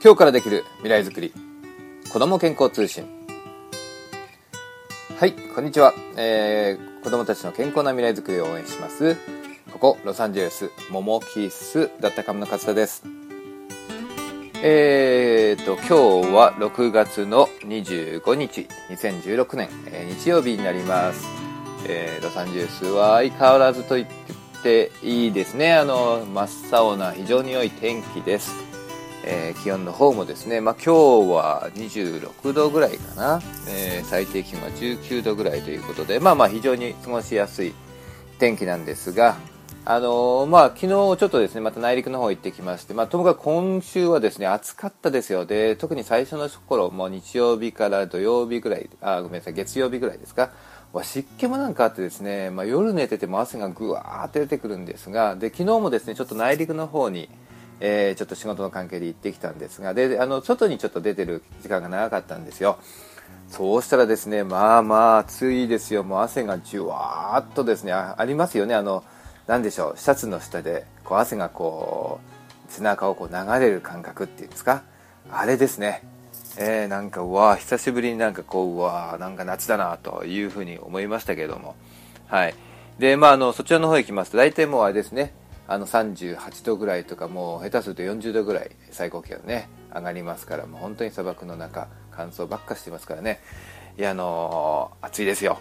今日からできる未来づくり。子ども健康通信。はいこんにちは、えー、子どもたちの健康な未来づくりを応援します。ここロサンゼルスモモキスだったかむの勝田です。えーと今日は6月の25日2016年、えー、日曜日になります、えー、ロサンゼルスは相変わらずと言っていいですね。あの真っ青な非常に良い天気です。えー、気温の方もですね、まあ、今日は26度ぐらいかな、えー、最低気温は19度ぐらいということで、まあまあ非常に過ごしやすい天気なんですが、あのー、まあ昨日ちょっとですね、また内陸の方行ってきまして、まあともかく今週はですね、暑かったですよ。で、特に最初の頃、もう日曜日から土曜日ぐらい、あ、ごめんなさい、月曜日ぐらいですか、湿気もなんかあってですね、まあ、夜寝てても汗がぐわーって出てくるんですが、で、昨日もですね、ちょっと内陸の方に、えー、ちょっと仕事の関係で行ってきたんですがであの外にちょっと出てる時間が長かったんですよ。そうしたらですねまあまあ暑いですよ。もう汗がじゅわーっとですねありますよね。あの何でしょう。シャツの下でこう汗がこう背中をこう流れる感覚っていうんですか。あれですね。えー、なんかうわ久しぶりになんかこううわなんか夏だなというふうに思いましたけれども。はい。でまああのそちらの方へ行きますと大体もうあれですね。あの38度ぐらいとかもう下手すると40度ぐらい最高気温ね上がりますからもう本当に砂漠の中乾燥ばっかしてますからね。いやあのー、暑いですよ。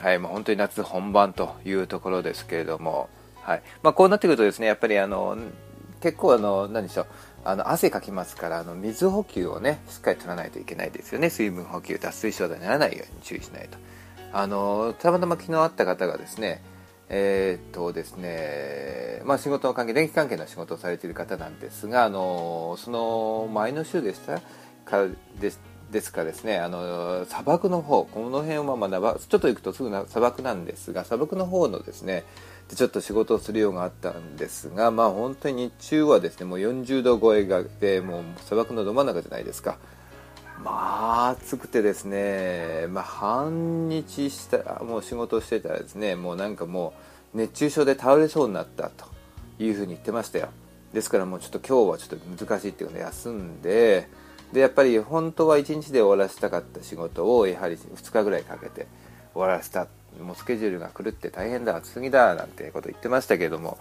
はいもう本当に夏本番というところですけれどもはい。まあ、こうなってくるとですねやっぱりあの結構あの何でしょうあの汗かきますからあの水補給をねしっかり取らないといけないですよね。水分補給脱水症状にならないように注意しないと。あのたまたま昨日会った方がですねえー、っとですね、まあ、仕事の関係電気関係の仕事をされている方なんですがあのその前の週でした？かですですかですねあの砂漠の方この辺はまあちょっと行くとすぐな砂漠なんですが砂漠の方のですねでちょっと仕事をするようがあったんですがまあ本当に日中はですねもう40度超えがでもう砂漠のど真ん中じゃないですか。まあ暑くてですね、まあ、半日したもう仕事をしてたらですねもうなんかもう熱中症で倒れそうになったというふうに言ってましたよ。ですからもうちょっと今日はちょっと難しいっていうので休んででやっぱり本当は1日で終わらせたかった仕事をやはり2日ぐらいかけて終わらせたもうスケジュールが狂って大変だ暑すぎだなんてこと言ってましたけども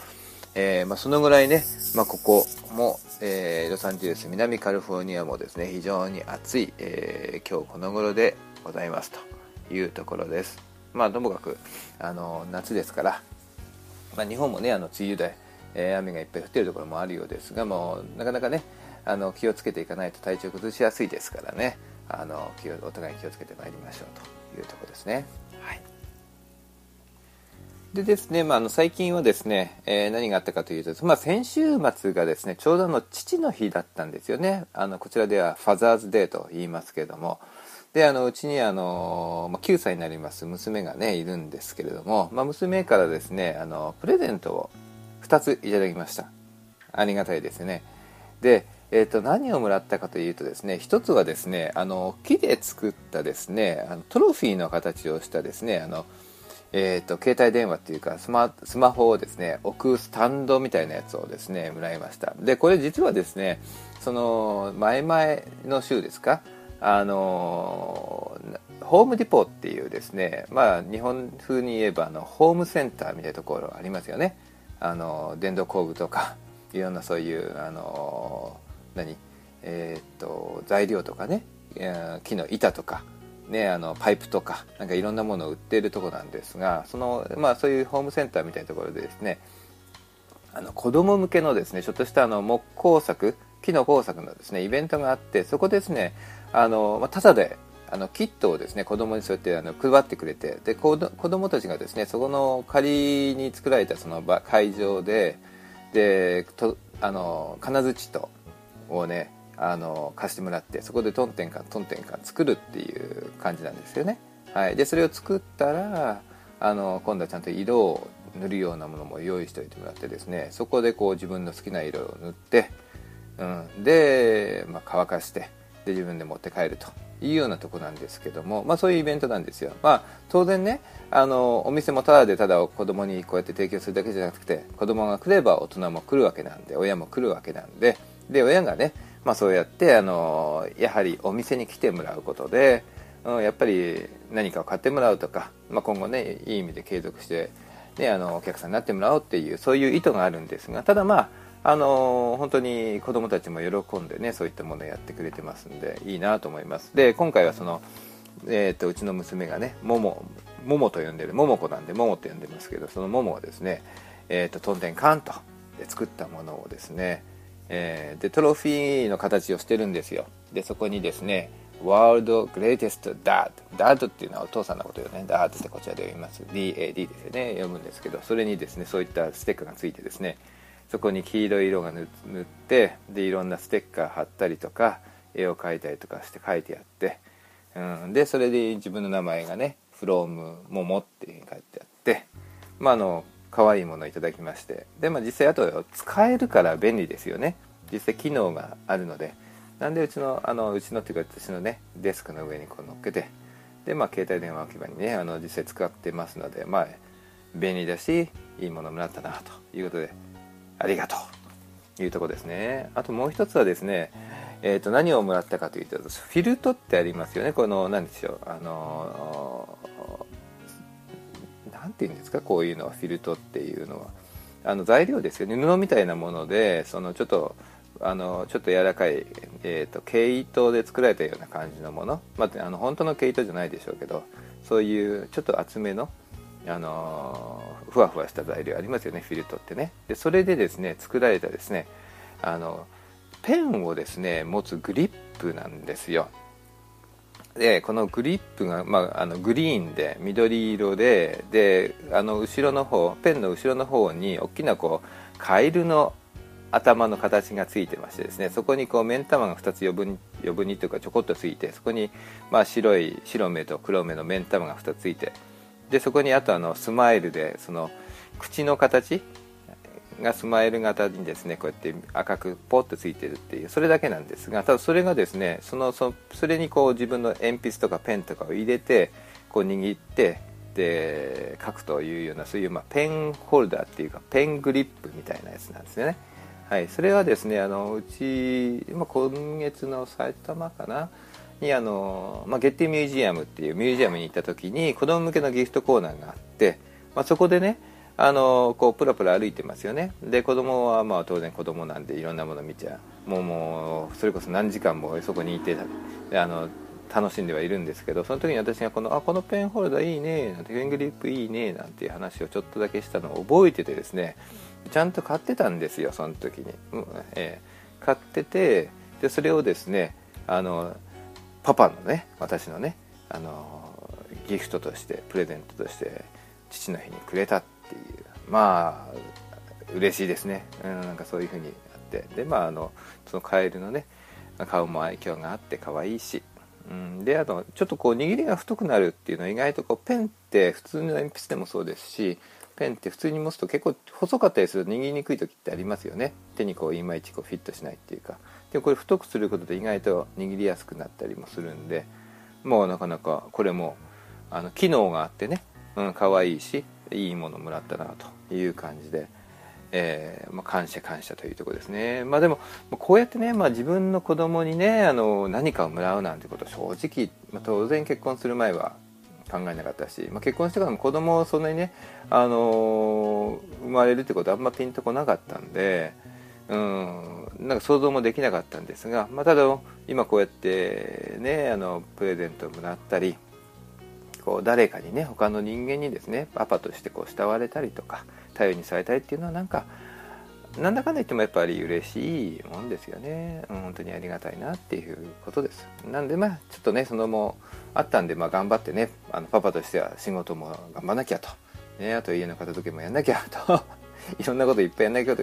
えー、まあ、そのぐらいね、まあ、ここも、えー、ロサンゼルス南カリフォルニアもですね非常に暑い、えー、今日この頃でございますというところですまあともかくあの夏ですから、まあ、日本もねあの梅雨で、え雨がいっぱい降っているところもあるようですがもうなかなかねあの気をつけていかないと体調崩しやすいですからねあのお互い気をつけてまいりましょうというところですね。でですね、まあ、あの最近はですね、えー、何があったかというと、まあ、先週末がですねちょうどの父の日だったんですよね。あのこちらではファザーズデーと言いますけれども。であのうちにあの、まあ、9歳になります娘がねいるんですけれども、まあ、娘からですねあのプレゼントを2ついただきました。ありがたいですね。でえーと、何をもらったかというとですね一つはですねあの木で作ったですねあのトロフィーの形をしたですねあのえーと、携帯電話っていうかスマスマホをですね置くスタンドみたいなやつをですねもらいました。でこれ実はですねその前々の週ですかあのホームディポっていうですねまあ日本風に言えばあのホームセンターみたいなところありますよね。あの電動工具とか いろんなそういうあの何？えっ、と材料とかね木の板とかね、あのパイプとかなんかいろんなものを売っているとこなんですがその、まあ、そういうホームセンターみたいなところでですねあの子供向けのですねちょっとしたあの木工作木の工作のですねイベントがあってそこですねあの、まあ、ただであのキットをですね子供にそうやってあの配ってくれてで子供たちがですねそこの仮に作られたその場会場ででとあの金槌とをねあの貸してもらってそこでトンテンカントンテンカン作るっていう感じなんですよね。はい、でそれを作ったらあの今度はちゃんと色を塗るようなものも用意しておいてもらってですねそこでこう自分の好きな色を塗って、うん、で、まあ、乾かしてで自分で持って帰るというようなとこなんですけども、まあ、そういうイベントなんですよ。まあ、当然ねあのお店もただでただ子供にこうやって提供するだけじゃなくて子供が来れば大人も来るわけなんで親も来るわけなんでで親がねまあ、そうやってあのやはりお店に来てもらうことで、うん、やっぱり何かを買ってもらうとか、まあ、今後ねいい意味で継続して、ね、あのお客さんになってもらおうっていうそういう意図があるんですがただまああの本当に子どもたちも喜んでねそういったものをやってくれてますんでいいなと思います。で今回はその、えーと、うちの娘がねももももと呼んでるもも子なんでももと呼んでますけどそのももをですね、えーと、とんでんかんとで作ったものをですねえー、でトロフィーの形をしてるんですよ。でそこにですね World Greatest Dad Dad っていうのはお父さんのことよね。Dad ってこちらで読みます。DAD ですよね。読むんですけどそれにですねそういったステッカーがついてですねそこに黄色い色が塗ってでいろんなステッカー貼ったりとか絵を描いたりとかして書いてあって、うん、でそれで自分の名前がね from ももっていうふうに書いてあってまああの可愛いものをいただきまして。で、まあ、実際あと使えるから便利ですよね。実際機能があるので。なんでうちのあのうちのっていうか私のねデスクの上にこう乗っけて。でまあ携帯電話置き場にねあの実際使ってますのでまあ便利だしいいものもらったなということで。ありがとう。いうとこですね。あともう一つはですねえー、と何をもらったかというとフィルトってありますよね。この何でしょう。あの何て言うんですかこういうのはフィルトっていうのは。あの材料ですよね。布みたいなものでそのちょっとあのちょっと柔らかい、えーと、毛糸で作られたような感じのもの、まあ、あの本当の毛糸じゃないでしょうけどそういうちょっと厚めの、あのふわふわした材料ありますよね。フィルトってね。でそれでですね作られたですねあのペンをですね持つグリップなんですよ。でこのグリップが、まあ、あのグリーンで緑色でであの後ろの方ペンの後ろの方に大きなこうカエルの頭の形がついてましてですねそこにこう目ん玉が2つ余分に余分にというかちょこっとついてそこにまあ白い白目と黒目の目ん玉が2つついてでそこにあとあのスマイルでその口の形がスマイル型にですねこうやって赤くポッとついてるっていうそれだけなんですがただそれがですねそのそそれにこう自分の鉛筆とかペンとかを入れてこう握ってで書くというようなそういうまあペンホルダーっていうかペングリップみたいなやつなんですよね。はい、それはですねあのうち、ま、今月の埼玉かな？にあの、まあ、ゲッティミュージアムっていうミュージアムに行った時に子供向けのギフトコーナーがあって、まあ、そこでねあのこうプラプラ歩いてますよね。で子供はまあ当然子供なんでいろんなもの見ちゃうもうもうそれこそ何時間もそこにいてあの楽しんではいるんですけどその時に私がこの「あこのペンホルダーいいね」なんて「ペングリップいいね」なんていう話をちょっとだけしたのを覚えててですねちゃんと買ってたんですよその時に、うんえー、買っててでそれをですねあのパパのね私のねあのギフトとしてプレゼントとして父の日にくれたっていう。まあ嬉しいですね、うん、なんかそういうふうにあって。でまああのそのカエルのね顔も愛嬌があって可愛いし、うん、であとちょっとこう握りが太くなるっていうのは意外とこうペンって普通の鉛筆でもそうですしペンって普通に持つと結構細かったりすると握りにくい時ってありますよね。手にこういまいちこうフィットしないっていうか。でもこれ太くすることで意外と握りやすくなったりもするんでもうなかなかこれもあの機能があってね、うん、可愛いし。いいものもらったなという感じで、えー、まあ、感謝感謝というとこですね。まあでもこうやってね、まあ、自分の子供にねあの何かをもらうなんてこと正直、まあ、当然結婚する前は考えなかったし、まあ、結婚してからも子供をそんなにね、あの生まれるってことはあんまピンとこなかったんで、うん、なんか想像もできなかったんですが、まあ、ただ今こうやってねあのプレゼントをもらったりこう誰かにね他の人間にですねパパとしてこう慕われたりとか頼りにされたりっていうのはなんかなんだかんだ言ってもやっぱり嬉しいもんですよね、うん、本当にありがたいなっていうことです。なんでまあちょっとねそのもあったんで、まあ、頑張ってねあのパパとしては仕事も頑張らなきゃと、ね、あと家の片付けもやんなきゃと。いろんなこといっぱいやんなきゃ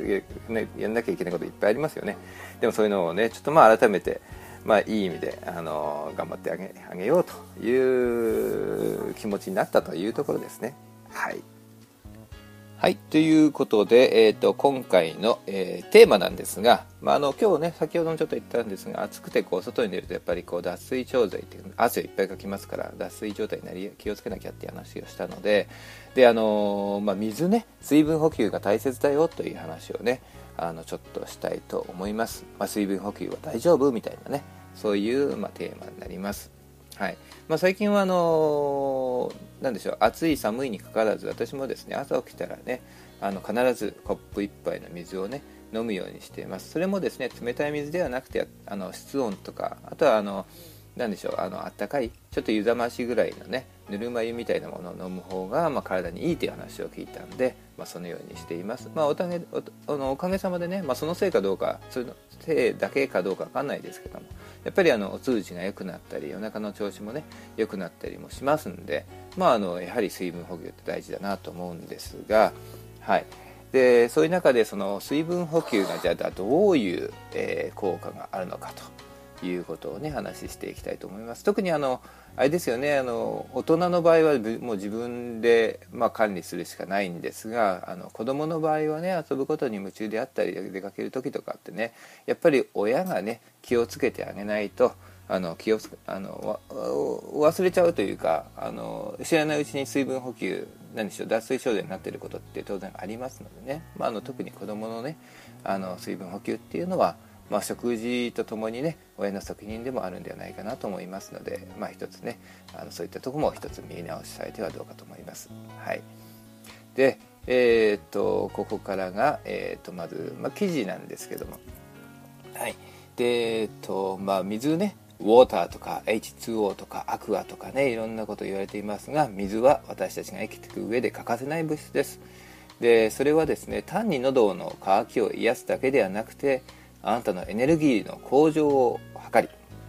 やんなきゃいけないこといっぱいありますよね。でもそういうのをねちょっとまあ改めてまあ、いい意味で、あの頑張ってあげあげようという気持ちになったというところですね。はい。はい。ということで、え、ー、と、今回の、えー、テーマなんですが、まあ、あの、今日ね、先ほどもちょっと言ったんですが、暑くて、こう、外に出ると、やっぱり、こう、脱水症状っていう、汗をいっぱいかきますから、脱水状態になり、気をつけなきゃっていう話をしたので、で、あのまあ、水ね、水分補給が大切だよという話をね、あのちょっとしたいと思います、まあ、水分補給は大丈夫みたいなね。そういう、まあ、テーマになります。はい。まあ、最近はあのー、なんでしょう。暑い寒いにかかわらず私もですね朝起きたらねあの必ずコップ1杯の水をね飲むようにしています。それもですね冷たい水ではなくてあの室温とかあとはあの何でしょう。あのあったかいちょっと湯冷ましぐらいのねぬるま湯みたいなものを飲む方が、まあ、体にいいという話を聞いたんで、まあ、そのようにしています、まあ、おたげおのおかげさまでね、まあ、そのせいかどうかそのせいだけかどうか分かんないですけどもやっぱりあのお通じが良くなったりお腹の調子もね良くなったりもしますんで、まあ、あのやはり水分補給って大事だなと思うんですが、はい、でそういう中でその水分補給がじゃあどういう、えー、効果があるのかと。いうことをね話していきたいと思います。特にあのあれですよねあの大人の場合はもう自分で、まあ、管理するしかないんですがあの子供の場合はね遊ぶことに夢中であったり出かける時とかってねやっぱり親がね気をつけてあげないとあの気をあの忘れちゃうというかあの知らないうちに水分補給何でしょう脱水症状になっていることって当然ありますのでね、まあ、あの特に子どものねあの水分補給っていうのはまあ、食事とともにね親の責任でもあるんではないかなと思いますので、まあ、一つねあのそういったとこも一つ見直しされてはどうかと思います。はい、で、えー、っとここからが、えー、っとまず、まあ、記事なんですけども、はい。でえー、っとまあ、水ねウォーターとか H2O とかアクアとかねいろんなこと言われていますが水は私たちが生きていく上で欠かせない物質です。でそれはですね単に喉の渇きを癒すだけではなくてあなたのエネルギーの向上を図り、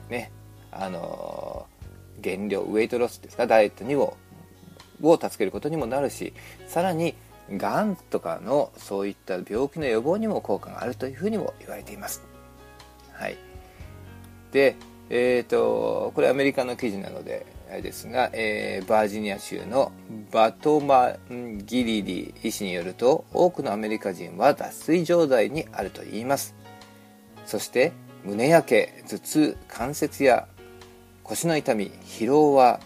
ね、あの減量ウェイトロスですかダイエットにもを助けることにもなるしさらにがんとかのそういった病気の予防にも効果があるというふうにも言われています。はい、で、えーと、これアメリカの記事なのであれですが、えー、バージニア州のバトマンギリリ医師によると多くのアメリカ人は脱水状態にあると言います。そして胸やけ頭痛関節や腰の痛み疲労は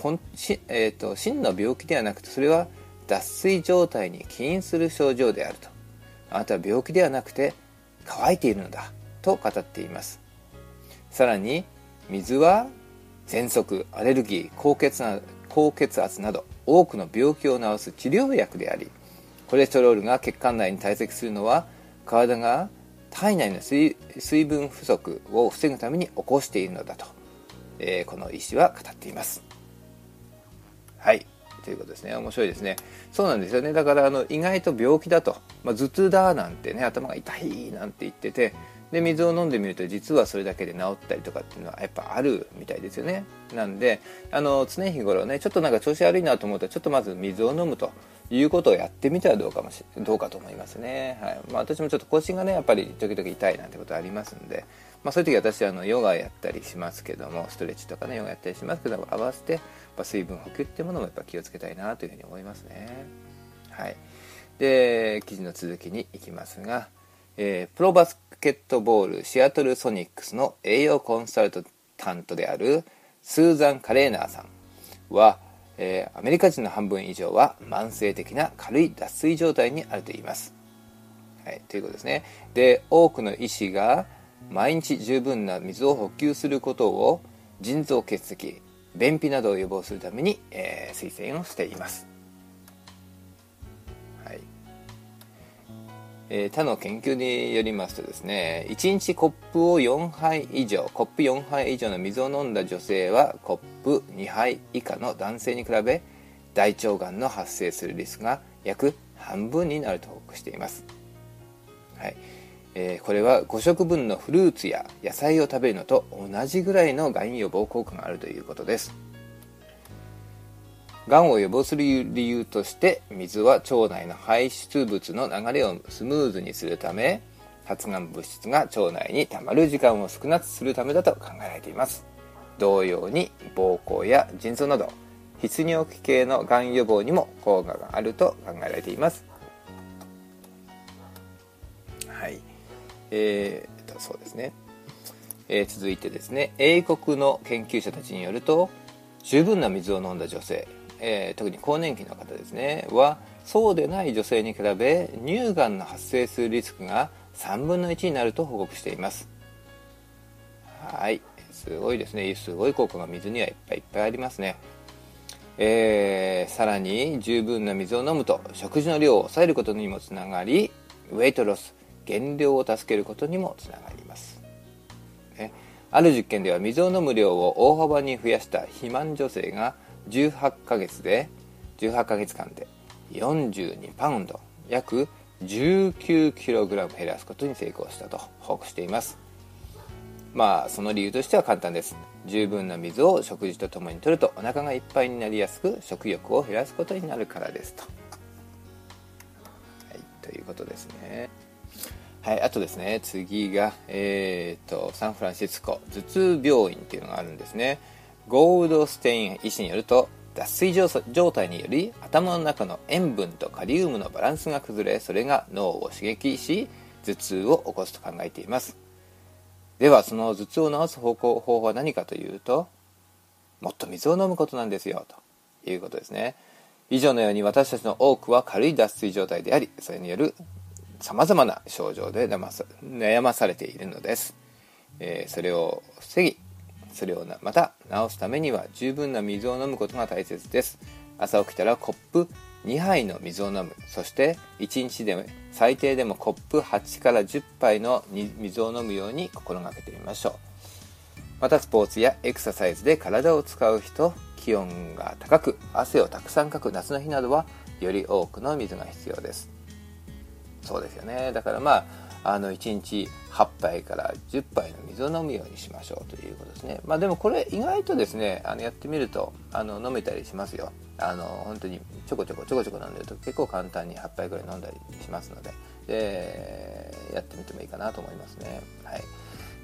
本し、えーと、真の病気ではなくてそれは脱水状態に起因する症状であると。あなたは病気ではなくて乾いているのだと語っています。さらに水は喘息アレルギー高血高血圧など多くの病気を治す治療薬でありコレステロールが血管内に堆積するのは体が体内の水分不足を防ぐために起こしているのだと、えー、この医師は語っています。はい。ということですね。面白いですね。そうなんですよね。だからあの意外と病気だと、まあ、頭痛だなんてね頭が痛いなんて言っててで水を飲んでみると実はそれだけで治ったりとかっていうのはやっぱあるみたいですよね。なんであの常日頃ねちょっとなんか調子悪いなと思ったらちょっとまず水を飲むということをやってみてはどうかもしどうかと思いますね、はい。まあ、私もちょっと腰がねやっぱり時々痛いなんてことありますんで、まあ、そういう時私あのヨガやったりしますけどもストレッチとかねヨガやったりしますけども合わせて水分補給っていうものもやっぱ気をつけたいなというふうに思いますね。はい。で記事の続きに行きますが、えー、プロバスケットボールシアトルソニックスの栄養コンサルタントであるスーザン・カレーナーさんは、えー、アメリカ人の半分以上は慢性的な軽い脱水状態にあると言います。はい、ということですね。で、多くの医師が毎日十分な水を補給することを腎臓結石、便秘などを予防するために、えー、推薦をしています。えー、他の研究によりますとですね1日コップを4杯以上コップ4杯以上の水を飲んだ女性はコップ2杯以下の男性に比べ大腸がんの発生するリスクが約半分になると報告しています、はい。えー、これは5食分のフルーツや野菜を食べるのと同じぐらいのがん予防効果があるということです。がんを予防する理由として水は腸内の排出物の流れをスムーズにするため発がん物質が腸内にたまる時間を少なくするためだと考えられています。同様に膀胱や腎臓など泌尿器系のがん予防にも効果があると考えられています。はい。えー、とそうですね、えー、続いてですね。英国の研究者たちによると十分な水を飲んだ女性えー、特に更年期の方ですねはそうでない女性に比べ乳がんの発生するリスクが3分の1になると報告しています。はいすごいですね。すごい効果が水にはいっぱいいっぱいありますね。えー、さらに十分な水を飲むと食事の量を抑えることにもつながりウェイトロス減量を助けることにもつながります、ね、ある実験では水を飲む量を大幅に増やした肥満女性が18ヶ月で18ヶ月間で42パウンド約 19kg 減らすことに成功したと報告しています。まあその理由としては簡単です。十分な水を食事とともに摂るとお腹がいっぱいになりやすく食欲を減らすことになるからですと、はい、ということですね。はいあとですね次がえー、とサンフランシスコ頭痛病院っていうのがあるんですね。ゴールドステイン医師によると脱水状態により頭の中の塩分とカリウムのバランスが崩れそれが脳を刺激し頭痛を起こすと考えています。ではその頭痛を治す方向方法は何かというともっと水を飲むことなんですよということですね。以上のように私たちの多くは軽い脱水状態でありそれによるさまざまな症状で悩まされているのです、えー、それを防ぎそれをまた治すためには十分な水を飲むことが大切です。朝起きたらコップ2杯の水を飲む。そして1日で最低でもコップ8から10杯の水を飲むように心がけてみましょう。またスポーツやエクササイズで体を使う人気温が高く汗をたくさんかく夏の日などはより多くの水が必要です。そうですよね。だからまああの1日8杯から10杯の水を飲むようにしましょうということですね。まあでもこれ意外とですねあのやってみるとあの飲めたりしますよ。あの本当にちょこちょこちょこちょこ飲んでると結構簡単に8杯ぐらい飲んだりしますので。でやってみてもいいかなと思いますね。はい。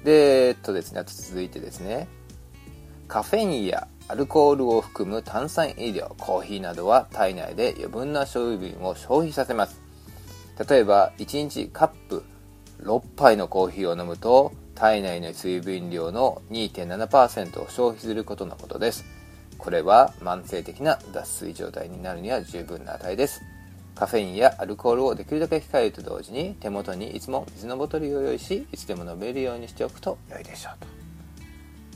でえっとですね続いてですね。カフェインやアルコールを含む炭酸飲料コーヒーなどは体内で余分な水分を消費させます。例えば1日カップ6杯のコーヒーを飲むと体内の水分量の2.7%を消費することのことです。これは慢性的な脱水状態になるには十分な値です。カフェインやアルコールをできるだけ控えると同時に手元にいつも水のボトルを用意しいつでも飲めるようにしておくと良いでしょうと。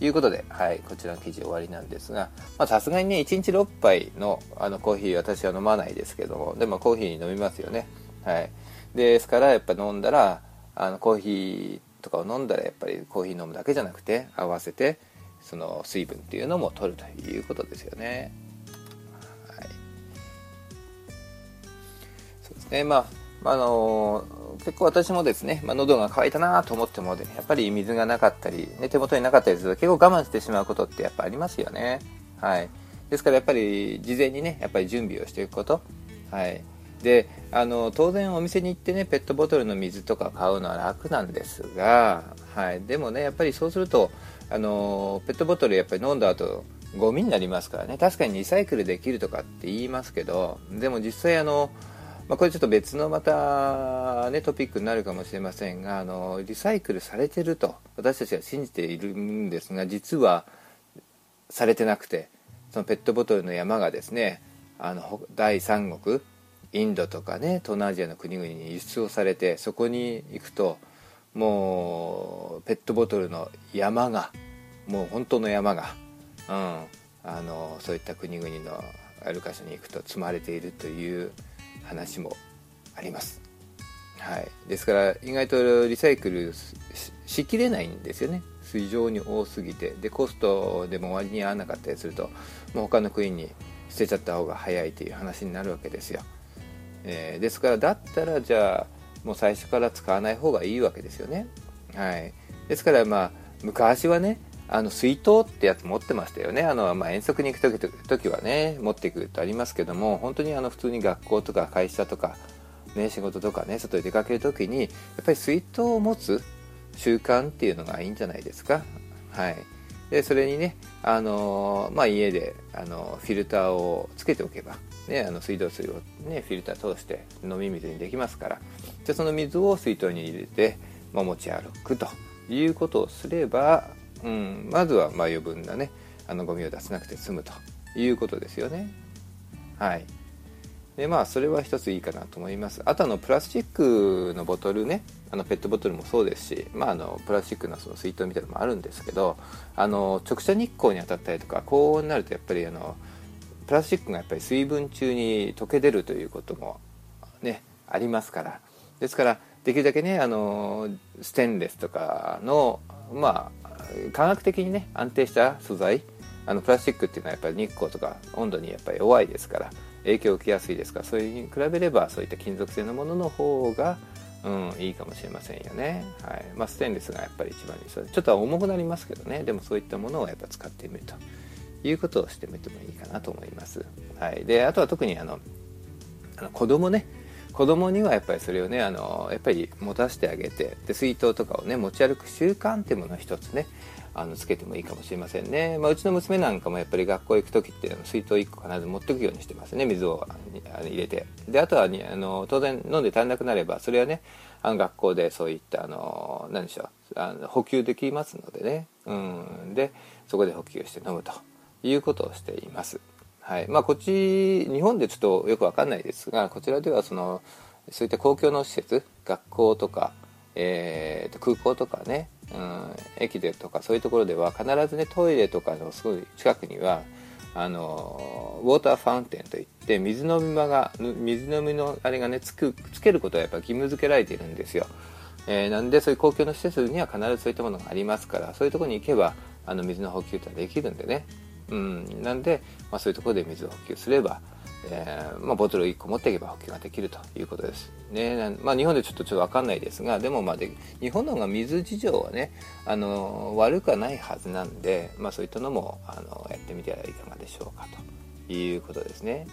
いうことで、はい、こちらの記事終わりなんですがさすがにね1日6杯のあのコーヒー私は飲まないですけどもでもコーヒー飲みますよね。はい。ですからやっぱ飲んだらあのコーヒーとかを飲んだらやっぱりコーヒー飲むだけじゃなくて合わせてその水分っていうのも取るということですよね。はい、そうですねまああの結構私もですね、まあ、喉が渇いたなと思っても、ね、やっぱり水がなかったり、ね、手元になかったりすると結構我慢してしまうことってやっぱありますよね。はい。ですからやっぱり事前にね、やっぱり準備をしていくこと。はい。であの当然お店に行ってねペットボトルの水とか買うのは楽なんですが、はい、でもねやっぱりそうするとあのペットボトルやっぱり飲んだ後ゴミになりますからね。確かにリサイクルできるとかって言いますけどでも実際あの、まあ、これちょっと別のまた、ね、トピックになるかもしれませんがあのリサイクルされてると私たちは信じているんですが実はされてなくてそのペットボトルの山がですねあの第三国インドとかね東南アジアの国々に輸出をされてそこに行くともうペットボトルの山がもう本当の山が、うん、あのそういった国々のある箇所に行くと積まれているという話もあります。はい、ですから意外とリサイクルしきれないんですよね非常に多すぎてでコストでも割に合わなかったりするともう他の国に捨てちゃった方が早いという話になるわけですよ。えー、ですからだったらじゃあもう最初から使わない方がいいわけですよね。はい、ですからまあ昔はねあの水筒ってやつ持ってましたよねあの、まあ、遠足に行く時はね持っていくとありますけども本当にあの普通に学校とか会社とか、ね、仕事とかね外に出かける時にやっぱり水筒を持つ習慣っていうのがいいんじゃないですか。はい、でそれにね、あのまあ、家で、あのフィルターをつけておけばね、あの水道水を、ね、フィルター通して飲み水にできますから。じゃその水を水筒に入れて、まあ、持ち歩くということをすれば、うん、まずはま余分なねあのゴミを出さなくて済むということですよね。はい。でまあそれは一ついいかなと思います。あとあのプラスチックのボトルねあのペットボトルもそうですし、まあ、あのプラスチックのその水筒みたいなのもあるんですけどあの直射日光に当たったりとか高温になるとやっぱりあのプラスチックがやっぱり水分中に溶け出るということもねありますから。ですからできるだけねあのステンレスとかのまあ科学的にね安定した素材あのプラスチックっていうのはやっぱり日光とか温度にやっぱり弱いですから影響を受けやすいですからそれに比べればそういった金属製のものの方が、うん、いいかもしれませんよね、はい。まあ、ステンレスがやっぱり一番いいちょっと重くなりますけどね。でもそういったものをやっぱ使ってみると。いうことをしてみてもいいかなと思います、はい、であとは特にあのあの子供ね。子供にはやっぱりそれをねあのやっぱり持たせてあげてで水筒とかをね持ち歩く習慣っていうものを一つねあのつけてもいいかもしれませんね、まあ、うちの娘なんかもやっぱり学校行く時って水筒1個必ず持っていくようにしてますね。水を入れて。であとはあの当然飲んで足りなくなればそれはねあの学校でそういったあの何でしょうあの補給できますのでね、うん、でそこで補給して飲むと。いうことをしています。はい。まあ、こっち日本でちょっとよく分かんないですがこちらではそのそういった公共の施設学校とか、えー、と空港とかねうん、駅でとかそういうところでは必ずねトイレとかのすごい近くにはあのウォーターファウンテンといって水飲み場が水飲みのあれがねつくつけることはやっぱ義務付けられているんですよ、えー、なんでそういう公共の施設には必ずそういったものがありますからそういうところに行けばあの水の補給ってできるんでね、うん、なんで、まあ、そういうところで水を補給すればえー、まあ、ボトルを1個持っていけば補給ができるということです。ねまあ、日本でちょっとちょっと分かんないですがでもまあで日本の方が水事情はねあの悪くはないはずなんで、まあ、そういったのもあのやってみてはいかがでしょうかということですね。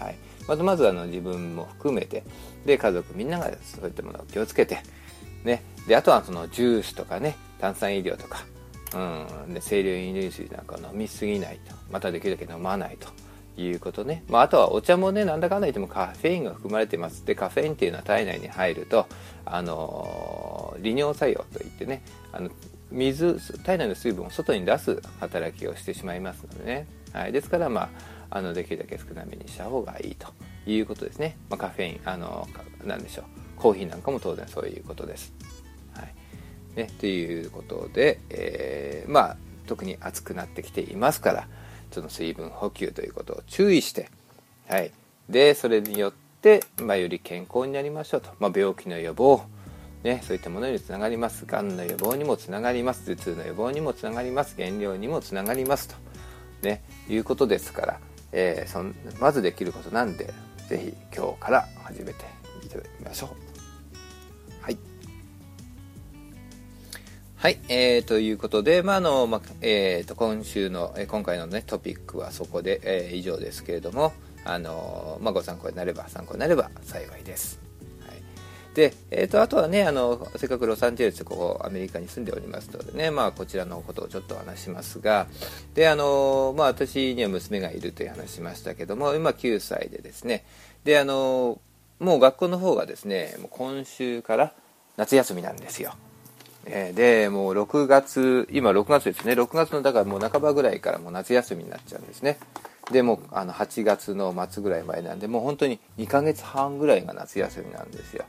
はい、まずまずあの自分も含めてで家族みんながそういったものを気をつけて、ね、であとはそのジュースとかね炭酸飲料とか、うん、で清涼飲料水なんか飲みすぎないと。またできるだけ飲まないと。いうことね、まあ、あとはお茶もねなんだかんだ言ってもカフェインが含まれてます。でカフェインっていうのは体内に入るとあの利尿作用といってねあの水体内の水分を外に出す働きをしてしまいますのでね、はい、ですからまああのできるだけ少なめにした方がいいということですね、まあ、カフェインあのなんでしょう。コーヒーなんかも当然そういうことです。ね、ということで、えー、まあ特に暑くなってきていますからその水分補給ということを注意して、はい、でそれによって、まあ、より健康になりましょうと、まあ、病気の予防ね、そういったものにつながります。がんの予防にもつながります。頭痛の予防にもつながります。減量にもつながりますと、ね、いうことですから、えー、そんまずできることなんで、是非今日から始めてみてみましょう。はい、えー、ということで、まあのまあえーと、今週の、えー、今回の、ね、トピックはそこで、えー、以上ですけれども、あのまあ、ご参考になれば参考になれば幸いです。はい、で、えーと、あとはねあのせっかくロサンゼルスここアメリカに住んでおりますのでね、まあ、こちらのことをちょっと話しますがであの、まあ、私には娘がいるという話しましたけども今9歳でですねであのもう学校の方がですねもう今週から夏休みなんですよ。えー、でもう6月今6月ですね。6月のだからもう半ばぐらいからもう夏休みになっちゃうんですね。でもあの8月の末ぐらい前なんでもう本当に2ヶ月半ぐらいが夏休みなんですよ。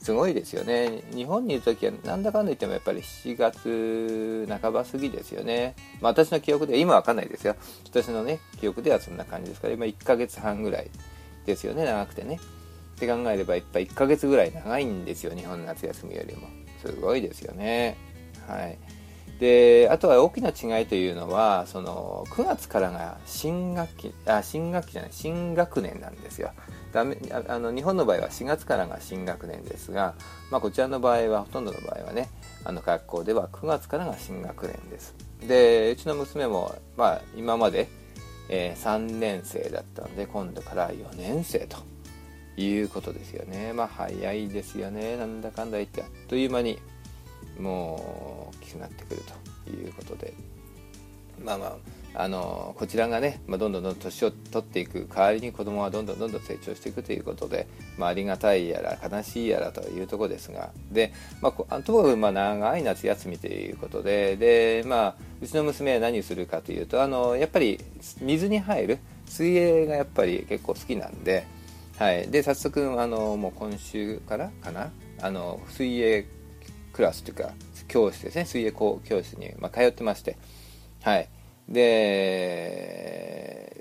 すごいですよね。日本にいる時はなんだかんだ言ってもやっぱり7月半ば過ぎですよね、まあ、私の記憶では今わかんないですよ。私のね記憶ではそんな感じですから今1ヶ月半ぐらいですよね。長くてね。って考えればやっぱ1ヶ月ぐらい長いんですよ。日本の夏休みよりも。すごいですよね。はい、であとは大きな違いというのはその9月からが新学期あ新学期じゃない新学年なんですよ。だめあの日本の場合は4月からが新学年ですが、まあ、こちらの場合はほとんどの場合はねあの学校では9月からが新学年ですでうちの娘も、まあ、今まで、えー、3年生だったので今度から4年生ということですよね。まあ早いですよね。なんだかんだ言って。あっという間にもう大きくなってくるということで。まあまああのこちらがね、まあ、どんどんどん年を取っていく。代わりに子供はどんどんどんどん成長していくということで、まあ、ありがたいやら悲しいやらというところですが。で、まあ、ともかくまあ長い夏休みということで。で、まあ、うちの娘は何するかというとあのやっぱり水に入る。水泳がやっぱり結構好きなんで。はい、で早速あのもう今週からかな？あの水泳クラスというか教室ですね。水泳教室に、まあ、通ってまして。はい。で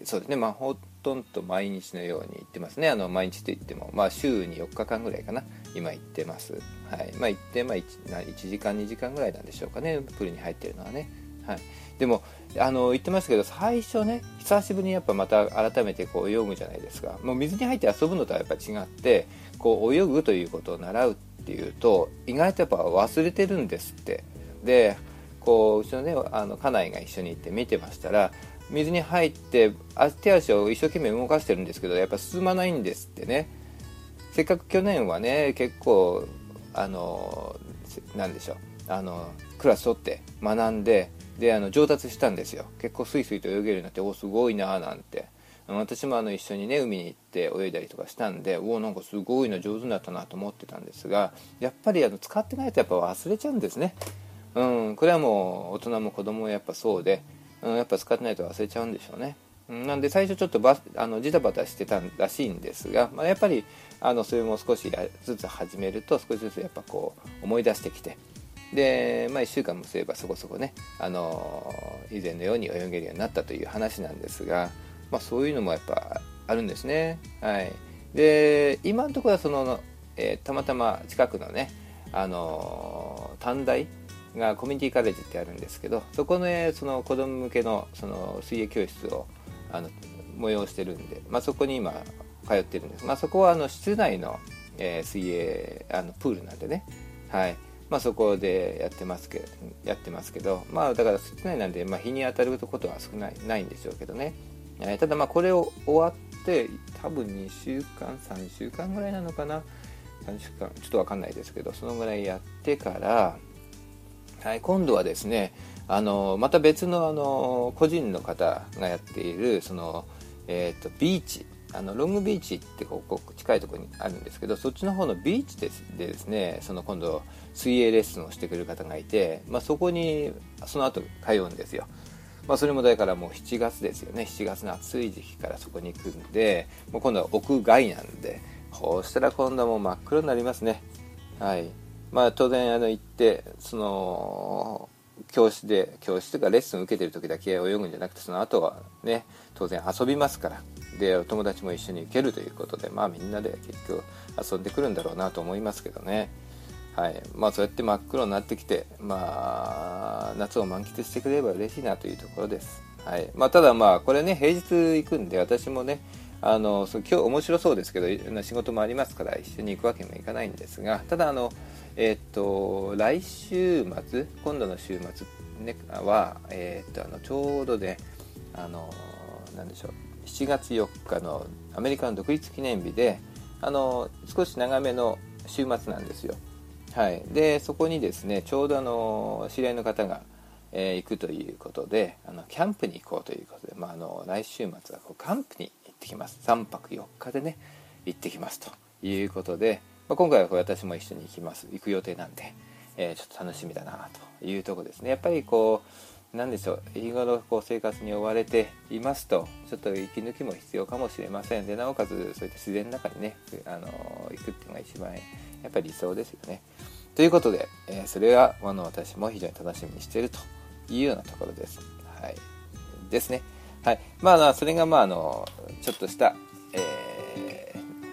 そうですね。まあほとんど毎日のように行ってますね。あの毎日といってもまあ週に4日間ぐらいかな。今行ってます。はい。まあ行ってまあ 1, 1時間2時間ぐらいなんでしょうかね。プールに入ってるのはね。はい。でもあの言ってましたけど最初ね久しぶりにやっぱまた改めてこう泳ぐじゃないですか。もう水に入って遊ぶのとはやっぱ違ってこう泳ぐということを習うっていうと意外とやっぱ忘れてるんですって。でこううちのねあの家内が一緒に行って見てましたら水に入って手足を一生懸命動かしてるんですけどやっぱ進まないんですってね。せっかく去年はね結構あの何でしょう。あのクラス取って学んでであの上達したんですよ。結構スイスイと泳げるようになっておすごいなーなんて。私もあの一緒にね海に行って泳いだりとかしたんでおおなんかすごいの上手になったなと思ってたんですがやっぱりあの使ってないとやっぱ忘れちゃうんですね。うんこれはもう大人も子供もやっぱそうで、うん、やっぱ使ってないと忘れちゃうんでしょうね。なんで最初ちょっとバあのジタバタしてたらしいんですが、まあ、やっぱりあのそれも少しずつ始めると少しずつやっぱこう思い出してきてで、まあ、1週間もすればそこそこね、あの以前のように泳げるようになったという話なんですが、まあ、そういうのもやっぱあるんですね。はい、で今のところはその、えー、たまたま近くのね、あの短大がコミュニティカレッジってあるんですけどそこの,、ね、その子供向けのその水泳教室をあの催してるんで、まあ、そこに今通ってるんです、まあ、そこはあの室内の、えー、水泳あのプールなんでね、はい。まあ、そこでやってますけどやってますけど、まあ、だから室内なんで、まあ、日に当たることは少ないないんでしょうけどね、えー、ただまあこれを終わって多分2週間3週間ぐらいなのかな。3週間ちょっと分かんないですけどそのぐらいやってから、はい、今度はですねあのまた別のあの個人の方がやっているその、えーとビーチ。あのロングビーチってここ近いところにあるんですけどそっちの方のビーチですでですねその今度水泳レッスンをしてくれる方がいて、まあ、そこにその後通うんですよ、まあ、それもだからもう7月ですよね。7月の暑い時期からそこに行くんでもう今度は屋外なんでこうしたら今度はもう真っ黒になりますね。はい。まあ当然あの行ってその教室で教室とかレッスン受けてる時だけ泳ぐんじゃなくてその後はね当然遊びますから。でお友達も一緒に行けるということでまあみんなで結局遊んでくるんだろうなと思いますけどね。はい。まあそうやって真っ黒になってきてまあ夏を満喫してくれれば嬉しいなというところです。はい。まあ、ただまあこれね平日行くんで私もねあの今日面白そうですけどいろんな仕事もありますから一緒に行くわけにもいかないんですがただあのえ、っと来週末今度の週末、ね、は、え、っとあのちょうどであのなんでしょう7月4日のアメリカの独立記念日であの少し長めの週末なんですよ。はい、でそこにですねちょうどあの知り合いの方が、えー、行くということであのキャンプに行こうということで、まあ、あの来週末はこうキャンプに行ってきます3泊4日でね行ってきますということで、まあ、今回は私も一緒に行きます行く予定なんで、えー、ちょっと楽しみだなというとこですねやっぱりこう何でしょう日頃こう生活に追われていますとちょっと息抜きも必要かもしれませんでなおかつそういった自然の中にねあの行くっていうのが一番やっぱり理想ですよね。ということで、えー、それはあの私も非常に楽しみにしているというようなところです。はい、ですね。はい。まあ、それがまああのちょっとした、えー、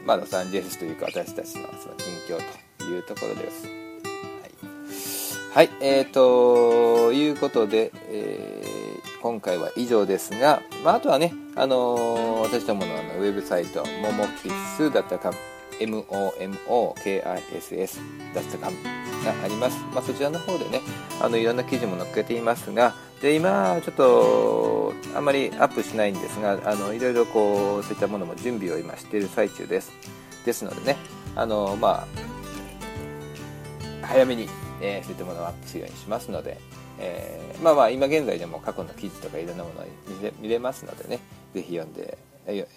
まあ、ロサンゼルスというか私たちのその近況というところです。はい、はいえー、ということで、えー、今回は以上ですが、まあ、あとはね、あのー、私どものあのウェブサイト、ももキッス .com、momokiss.com があります。まあ、そちらの方でね、あのいろんな記事も載っけていますが、で今ちょっとあんまりアップしないんですが、あのいろいろこうそういったものも準備を今している最中です。ですのでね、あのまあ早めにえー、そういったものをアップするようにしますので、えー、まあまあ今現在でも過去の記事とかいろんなものを見れ見れますのでね是非読んで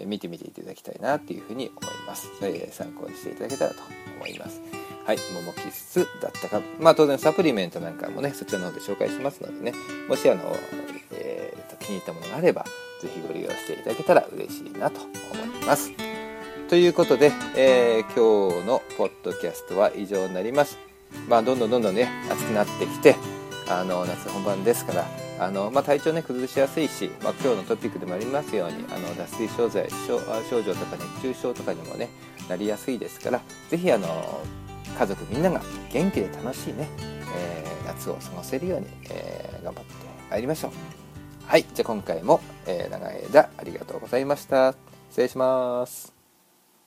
見てみていただきたいなっていうふうに思います、えー、参考にしていただけたらと思いますはい、ももキスだったか。まあ当然サプリメントなんかもねそちらの方で紹介しますのでね。もしあの、えーと、気に入ったものがあれば是非ご利用していただけたら嬉しいなと思います。ということで、えー、今日のポッドキャストは以上になります。まあ、どんどんどんどんね、暑くなってきて、あの、夏本番ですから、あの、まあ、体調ね、崩しやすいし、まあ、今日のトピックでもありますように、あの、脱水症状症状とか熱中症とかにもね、なりやすいですから、ぜひ、あの、家族みんなが元気で楽しいね、えー、夏を過ごせるように、えー、頑張ってまいりましょう。はい、じゃあ今回も、えー、長い間ありがとうございました。失礼します。